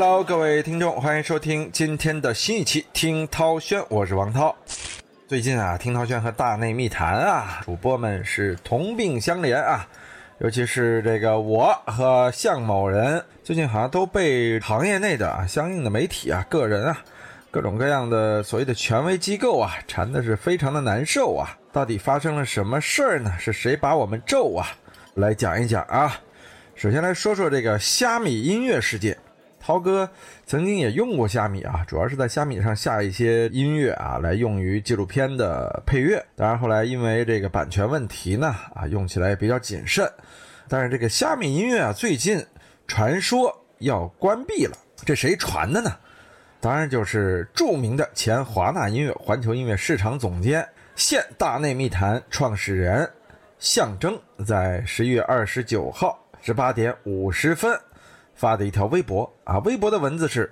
Hello，各位听众，欢迎收听今天的新一期《听涛轩》，我是王涛。最近啊，听涛轩和大内密谈啊，主播们是同病相怜啊，尤其是这个我和向某人，最近好像都被行业内的啊相应的媒体啊、个人啊、各种各样的所谓的权威机构啊，缠的是非常的难受啊。到底发生了什么事儿呢？是谁把我们咒啊？来讲一讲啊。首先来说说这个虾米音乐世界。涛哥曾经也用过虾米啊，主要是在虾米上下一些音乐啊，来用于纪录片的配乐。当然后来因为这个版权问题呢，啊，用起来也比较谨慎。但是这个虾米音乐啊，最近传说要关闭了，这谁传的呢？当然就是著名的前华纳音乐环球音乐市场总监、现大内密谈创始人象征，在十一月二十九号十八点五十分。发的一条微博啊，微博的文字是：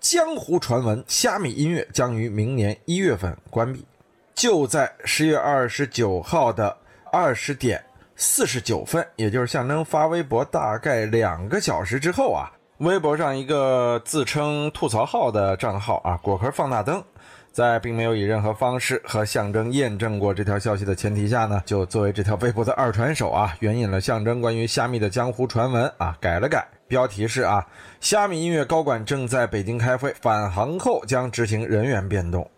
江湖传闻，虾米音乐将于明年一月份关闭。就在十月二十九号的二十点四十九分，也就是象征发微博大概两个小时之后啊，微博上一个自称吐槽号的账号啊，果壳放大灯。在并没有以任何方式和象征验证过这条消息的前提下呢，就作为这条微博的二传手啊，援引了象征关于虾米的江湖传闻啊，改了改，标题是啊，虾米音乐高管正在北京开会，返航后将执行人员变动。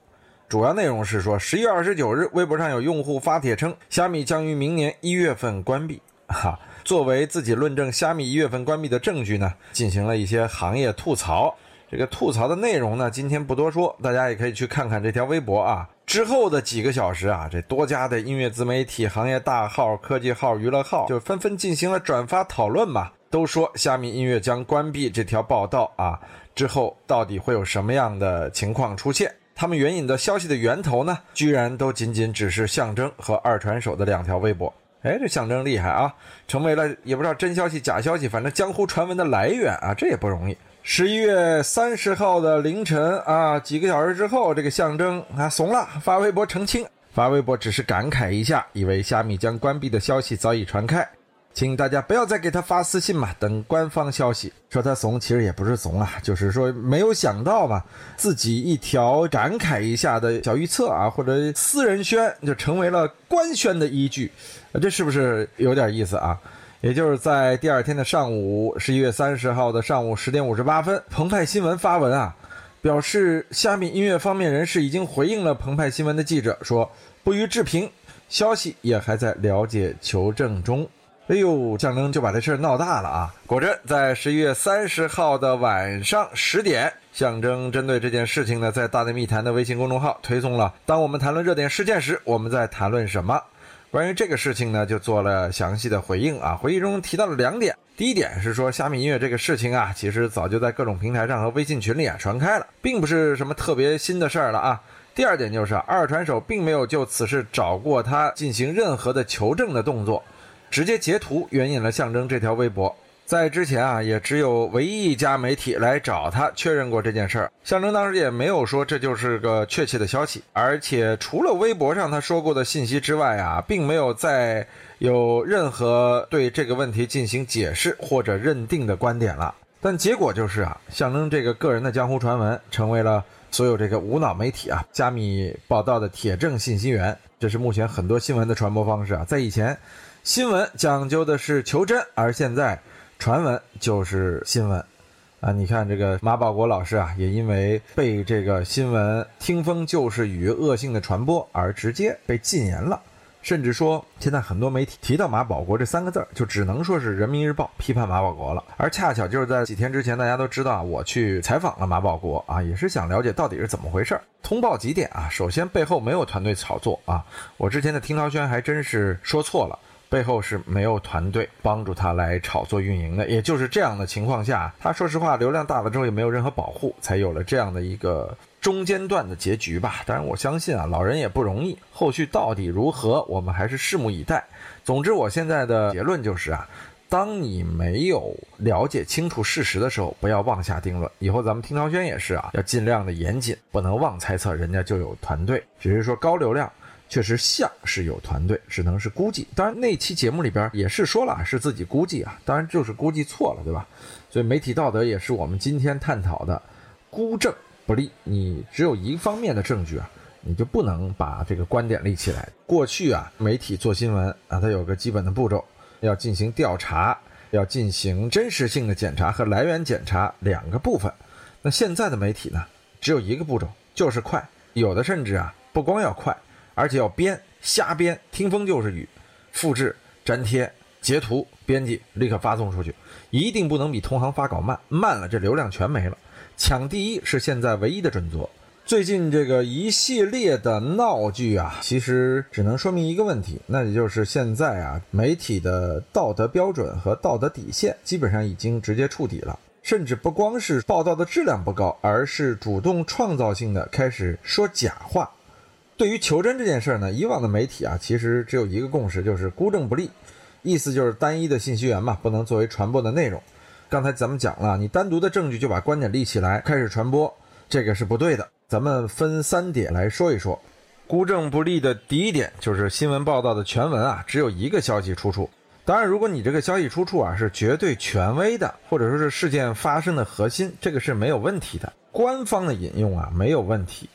主要内容是说，十一月二十九日，微博上有用户发帖称，虾米将于明年一月份关闭。哈，作为自己论证虾米一月份关闭的证据呢，进行了一些行业吐槽。这个吐槽的内容呢，今天不多说，大家也可以去看看这条微博啊。之后的几个小时啊，这多家的音乐自媒体、行业大号、科技号、娱乐号就纷纷进行了转发讨论嘛，都说虾米音乐将关闭这条报道啊。之后到底会有什么样的情况出现？他们援引的消息的源头呢，居然都仅仅只是象征和二传手的两条微博。哎，这象征厉害啊，成为了也不知道真消息假消息，反正江湖传闻的来源啊，这也不容易。十一月三十号的凌晨啊，几个小时之后，这个象征啊怂了，发微博澄清，发微博只是感慨一下，以为虾米将关闭的消息早已传开，请大家不要再给他发私信嘛，等官方消息。说他怂，其实也不是怂啊，就是说没有想到嘛，自己一条感慨一下的小预测啊，或者私人宣，就成为了官宣的依据，这是不是有点意思啊？也就是在第二天的上午，十一月三十号的上午十点五十八分，澎湃新闻发文啊，表示虾米音乐方面人士已经回应了澎湃新闻的记者，说不予置评，消息也还在了解求证中。哎呦，象征就把这事儿闹大了啊！果真，在十一月三十号的晚上十点，象征针对这件事情呢，在大内密谈的微信公众号推送了：当我们谈论热点事件时，我们在谈论什么？关于这个事情呢，就做了详细的回应啊。回忆中提到了两点，第一点是说虾米音乐这个事情啊，其实早就在各种平台上和微信群里啊传开了，并不是什么特别新的事儿了啊。第二点就是二传手并没有就此事找过他进行任何的求证的动作，直接截图援引了象征这条微博。在之前啊，也只有唯一一家媒体来找他确认过这件事儿。象征当时也没有说这就是个确切的消息，而且除了微博上他说过的信息之外啊，并没有再有任何对这个问题进行解释或者认定的观点了。但结果就是啊，象征这个个人的江湖传闻成为了所有这个无脑媒体啊，加密报道的铁证信息源。这是目前很多新闻的传播方式啊。在以前，新闻讲究的是求真，而现在。传闻就是新闻，啊，你看这个马保国老师啊，也因为被这个新闻听风就是雨、恶性的传播而直接被禁言了，甚至说现在很多媒体提到马保国这三个字儿，就只能说是人民日报批判马保国了。而恰巧就是在几天之前，大家都知道我去采访了马保国啊，也是想了解到底是怎么回事儿。通报几点啊？首先背后没有团队炒作啊，我之前的听涛轩还真是说错了。背后是没有团队帮助他来炒作运营的，也就是这样的情况下，他说实话，流量大了之后也没有任何保护，才有了这样的一个中间段的结局吧。当然，我相信啊，老人也不容易，后续到底如何，我们还是拭目以待。总之，我现在的结论就是啊，当你没有了解清楚事实的时候，不要妄下定论。以后咱们听涛轩也是啊，要尽量的严谨，不能妄猜测人家就有团队，只是说高流量。确实像是有团队，只能是估计。当然那期节目里边也是说了是自己估计啊，当然就是估计错了，对吧？所以媒体道德也是我们今天探讨的，孤证不立。你只有一方面的证据啊，你就不能把这个观点立起来。过去啊，媒体做新闻啊，它有个基本的步骤，要进行调查，要进行真实性的检查和来源检查两个部分。那现在的媒体呢，只有一个步骤，就是快。有的甚至啊，不光要快，而且要编，瞎编，听风就是雨，复制、粘贴、截图、编辑，立刻发送出去，一定不能比同行发稿慢，慢了这流量全没了。抢第一是现在唯一的准则。最近这个一系列的闹剧啊，其实只能说明一个问题，那也就是现在啊，媒体的道德标准和道德底线基本上已经直接触底了。甚至不光是报道的质量不高，而是主动创造性的开始说假话。对于求真这件事儿呢，以往的媒体啊，其实只有一个共识，就是孤证不立，意思就是单一的信息源嘛，不能作为传播的内容。刚才咱们讲了，你单独的证据就把观点立起来开始传播，这个是不对的。咱们分三点来说一说，孤证不立的第一点就是新闻报道的全文啊，只有一个消息出处。当然，如果你这个消息出处啊是绝对权威的，或者说是事件发生的核心，这个是没有问题的。官方的引用啊没有问题。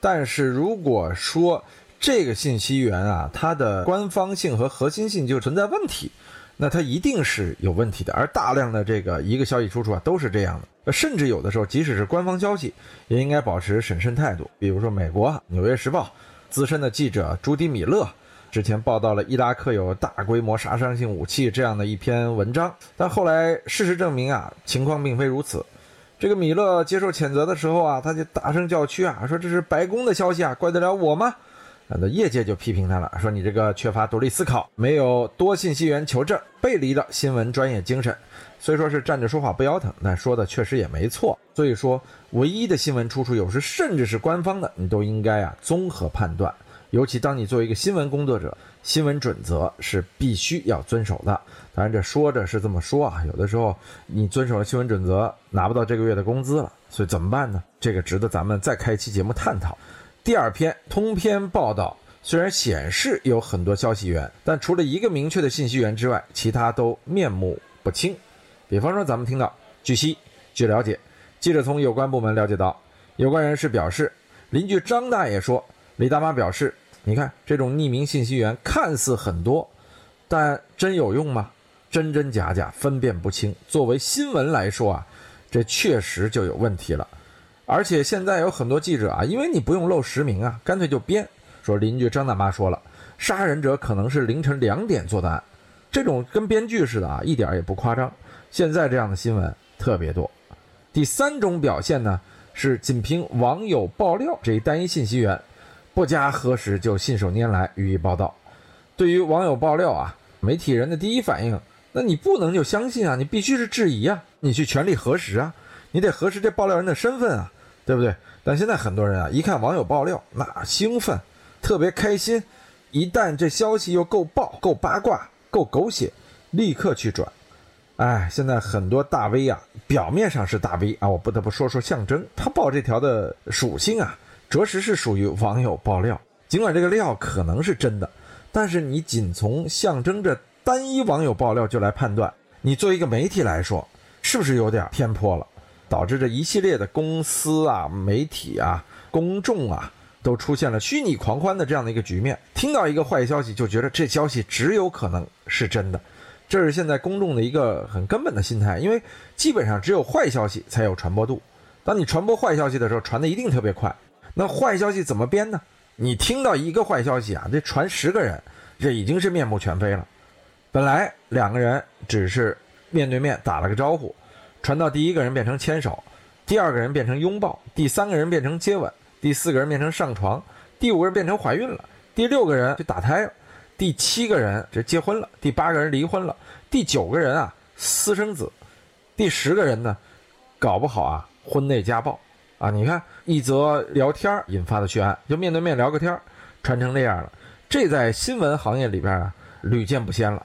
但是如果说这个信息源啊它的官方性和核心性就存在问题，那它一定是有问题的。而大量的这个一个消息出处啊都是这样的，甚至有的时候即使是官方消息，也应该保持审慎态度。比如说美国《纽约时报》资深的记者朱迪米勒。之前报道了伊拉克有大规模杀伤性武器这样的一篇文章，但后来事实证明啊，情况并非如此。这个米勒接受谴责的时候啊，他就大声叫屈啊，说这是白宫的消息啊，怪得了我吗？那业界就批评他了，说你这个缺乏独立思考，没有多信息源求证，背离了新闻专业精神。虽说是站着说话不腰疼，但说的确实也没错。所以说，唯一的新闻出处有时甚至是官方的，你都应该啊综合判断。尤其当你作为一个新闻工作者，新闻准则是必须要遵守的。当然，这说着是这么说啊，有的时候你遵守了新闻准则，拿不到这个月的工资了，所以怎么办呢？这个值得咱们再开一期节目探讨。第二篇通篇报道虽然显示有很多消息源，但除了一个明确的信息源之外，其他都面目不清。比方说，咱们听到，据悉，据了解，记者从有关部门了解到，有关人士表示，邻居张大爷说。李大妈表示：“你看，这种匿名信息源看似很多，但真有用吗？真真假假分辨不清。作为新闻来说啊，这确实就有问题了。而且现在有很多记者啊，因为你不用露实名啊，干脆就编说邻居张大妈说了，杀人者可能是凌晨两点做的案，这种跟编剧似的啊，一点也不夸张。现在这样的新闻特别多。第三种表现呢，是仅凭网友爆料这一单一信息源。”不加核实就信手拈来予以报道，对于网友爆料啊，媒体人的第一反应，那你不能就相信啊，你必须是质疑啊，你去全力核实啊，你得核实这爆料人的身份啊，对不对？但现在很多人啊，一看网友爆料，那兴奋，特别开心，一旦这消息又够爆、够八卦、够狗血，立刻去转。哎，现在很多大 V 啊，表面上是大 V 啊，我不得不说说象征，他爆这条的属性啊。着实是属于网友爆料，尽管这个料可能是真的，但是你仅从象征着单一网友爆料就来判断，你作为一个媒体来说，是不是有点偏颇了？导致这一系列的公司啊、媒体啊、公众啊，都出现了虚拟狂欢的这样的一个局面。听到一个坏消息，就觉得这消息只有可能是真的，这是现在公众的一个很根本的心态，因为基本上只有坏消息才有传播度。当你传播坏消息的时候，传的一定特别快。那坏消息怎么编呢？你听到一个坏消息啊，这传十个人，这已经是面目全非了。本来两个人只是面对面打了个招呼，传到第一个人变成牵手，第二个人变成拥抱，第三个人变成接吻，第四个人变成上床，第五个人变成怀孕了，第六个人就打胎了，第七个人这结婚了，第八个人离婚了，第九个人啊私生子，第十个人呢，搞不好啊婚内家暴。啊，你看一则聊天引发的血案，就面对面聊个天传成这样了，这在新闻行业里边啊屡见不鲜了。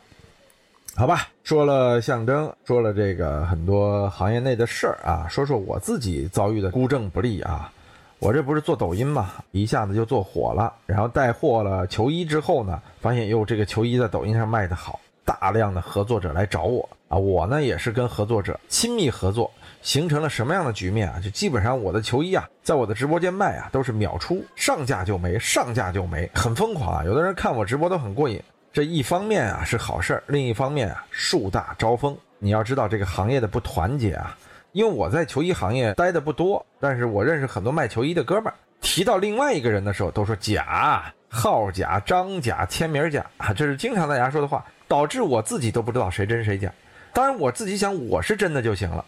好吧，说了象征，说了这个很多行业内的事儿啊，说说我自己遭遇的孤证不立啊。我这不是做抖音嘛，一下子就做火了，然后带货了球衣之后呢，发现哟，这个球衣在抖音上卖的好，大量的合作者来找我啊，我呢也是跟合作者亲密合作，形成了什么样的局面啊？就基本上我的球衣啊，在我的直播间卖啊，都是秒出，上架就没，上架就没，很疯狂啊！有的人看我直播都很过瘾，这一方面啊是好事儿，另一方面啊树大招风。你要知道这个行业的不团结啊。因为我在球衣行业待的不多，但是我认识很多卖球衣的哥们儿。提到另外一个人的时候，都说假号假、张假、签名假啊，这是经常大家说的话，导致我自己都不知道谁真谁假。当然我自己想我是真的就行了，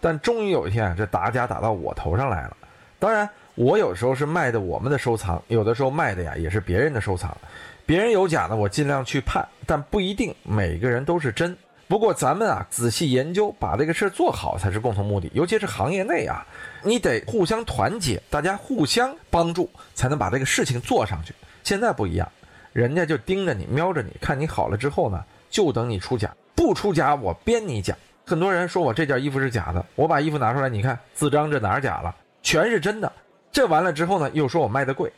但终于有一天这打假打到我头上来了。当然我有时候是卖的我们的收藏，有的时候卖的呀也是别人的收藏。别人有假呢，我尽量去判，但不一定每个人都是真。不过咱们啊，仔细研究，把这个事儿做好才是共同目的。尤其是行业内啊，你得互相团结，大家互相帮助，才能把这个事情做上去。现在不一样，人家就盯着你，瞄着你，看你好了之后呢，就等你出假，不出假我编你假。很多人说我这件衣服是假的，我把衣服拿出来，你看字张这哪儿假了？全是真的。这完了之后呢，又说我卖的贵。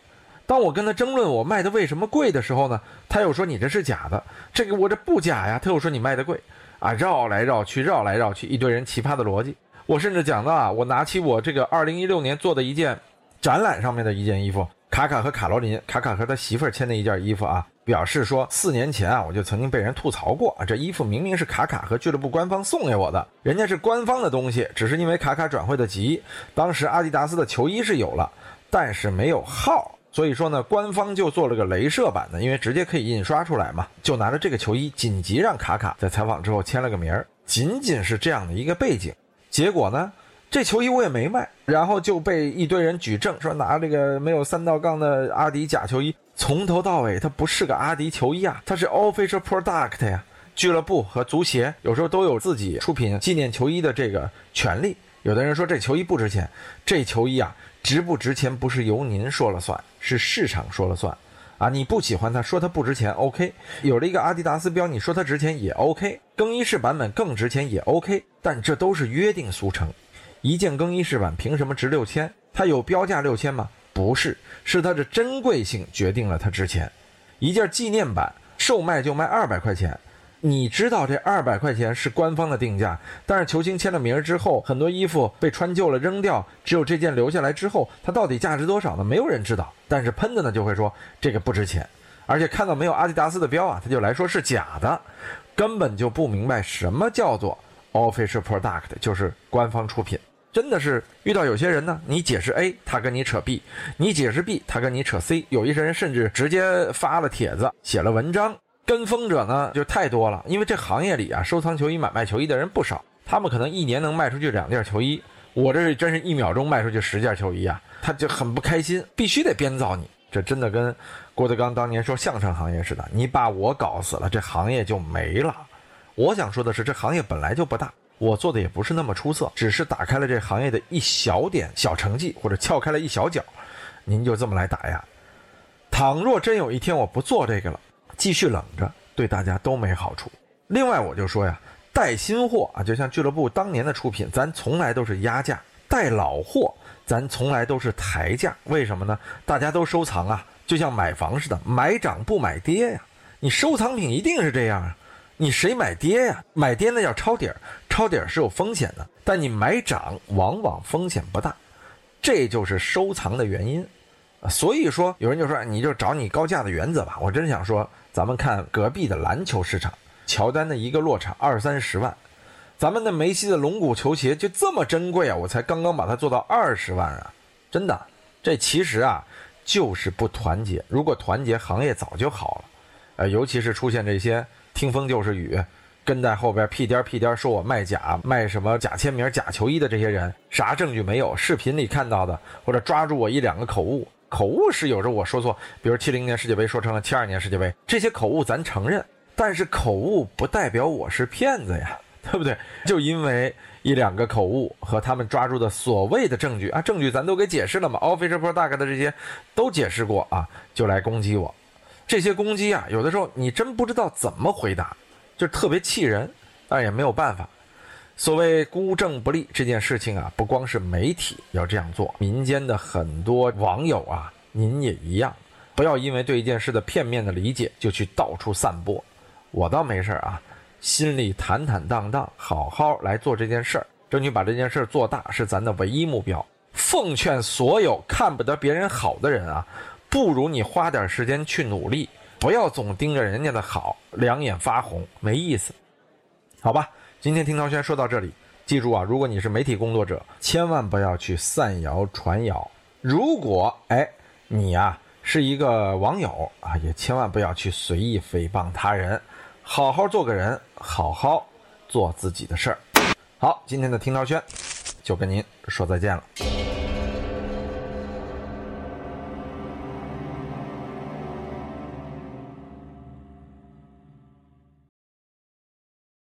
当我跟他争论我卖的为什么贵的时候呢，他又说你这是假的。这个我这不假呀，他又说你卖的贵。啊，绕来绕去，绕来绕去，一堆人奇葩的逻辑。我甚至讲到啊，我拿起我这个二零一六年做的一件展览上面的一件衣服，卡卡和卡罗琳，卡卡和他媳妇儿签的一件衣服啊，表示说四年前啊，我就曾经被人吐槽过啊，这衣服明明是卡卡和俱乐部官方送给我的，人家是官方的东西，只是因为卡卡转会的急，当时阿迪达斯的球衣是有了，但是没有号。所以说呢，官方就做了个镭射版的，因为直接可以印刷出来嘛，就拿着这个球衣紧急让卡卡在采访之后签了个名儿，仅仅是这样的一个背景。结果呢，这球衣我也没卖，然后就被一堆人举证说拿这个没有三道杠的阿迪假球衣，从头到尾它不是个阿迪球衣啊，它是 official product 呀。俱乐部和足协有时候都有自己出品纪念球衣的这个权利。有的人说这球衣不值钱，这球衣啊。值不值钱不是由您说了算，是市场说了算，啊，你不喜欢它，说它不值钱，OK。有了一个阿迪达斯标，你说它值钱也 OK。更衣室版本更值钱也 OK，但这都是约定俗成。一件更衣室版凭什么值六千？它有标价六千吗？不是，是它的珍贵性决定了它值钱。一件纪念版售卖就卖二百块钱。你知道这二百块钱是官方的定价，但是球星签了名之后，很多衣服被穿旧了扔掉，只有这件留下来之后，它到底价值多少呢？没有人知道。但是喷子呢就会说这个不值钱，而且看到没有阿迪达斯的标啊，他就来说是假的，根本就不明白什么叫做 official product，就是官方出品。真的是遇到有些人呢，你解释 A，他跟你扯 B；你解释 B，他跟你扯 C。有一些人甚至直接发了帖子，写了文章。跟风者呢就太多了，因为这行业里啊，收藏球衣、买卖球衣的人不少，他们可能一年能卖出去两件球衣，我这是真是一秒钟卖出去十件球衣啊，他就很不开心，必须得编造你。这真的跟郭德纲当年说相声行业似的，你把我搞死了，这行业就没了。我想说的是，这行业本来就不大，我做的也不是那么出色，只是打开了这行业的一小点小成绩，或者撬开了一小角，您就这么来打呀？倘若真有一天我不做这个了。继续冷着，对大家都没好处。另外，我就说呀，带新货啊，就像俱乐部当年的出品，咱从来都是压价；带老货，咱从来都是抬价。为什么呢？大家都收藏啊，就像买房似的，买涨不买跌呀。你收藏品一定是这样啊，你谁买跌呀？买跌那叫抄底儿，抄底是有风险的。但你买涨，往往风险不大，这就是收藏的原因。所以说，有人就说，你就找你高价的原则吧。我真想说。咱们看隔壁的篮球市场，乔丹的一个落场二三十万，咱们的梅西的龙骨球鞋就这么珍贵啊！我才刚刚把它做到二十万啊！真的，这其实啊就是不团结。如果团结，行业早就好了。呃，尤其是出现这些听风就是雨，跟在后边屁颠屁颠说我卖假、卖什么假签名、假球衣的这些人，啥证据没有？视频里看到的，或者抓住我一两个口误。口误是有时候我说错，比如七零年世界杯说成了七二年世界杯，这些口误咱承认，但是口误不代表我是骗子呀，对不对？就因为一两个口误和他们抓住的所谓的证据啊，证据咱都给解释了嘛，official product 的这些都解释过啊，就来攻击我，这些攻击啊，有的时候你真不知道怎么回答，就特别气人，但也没有办法。所谓孤证不立这件事情啊，不光是媒体要这样做，民间的很多网友啊，您也一样，不要因为对一件事的片面的理解就去到处散播。我倒没事啊，心里坦坦荡荡，好好来做这件事儿，争取把这件事儿做大，是咱的唯一目标。奉劝所有看不得别人好的人啊，不如你花点时间去努力，不要总盯着人家的好，两眼发红，没意思。好吧，今天听涛轩说到这里，记住啊，如果你是媒体工作者，千万不要去散谣传谣。如果哎，你呀是一个网友啊，也千万不要去随意诽谤他人，好好做个人，好好做自己的事儿。好，今天的听涛轩就跟您说再见了。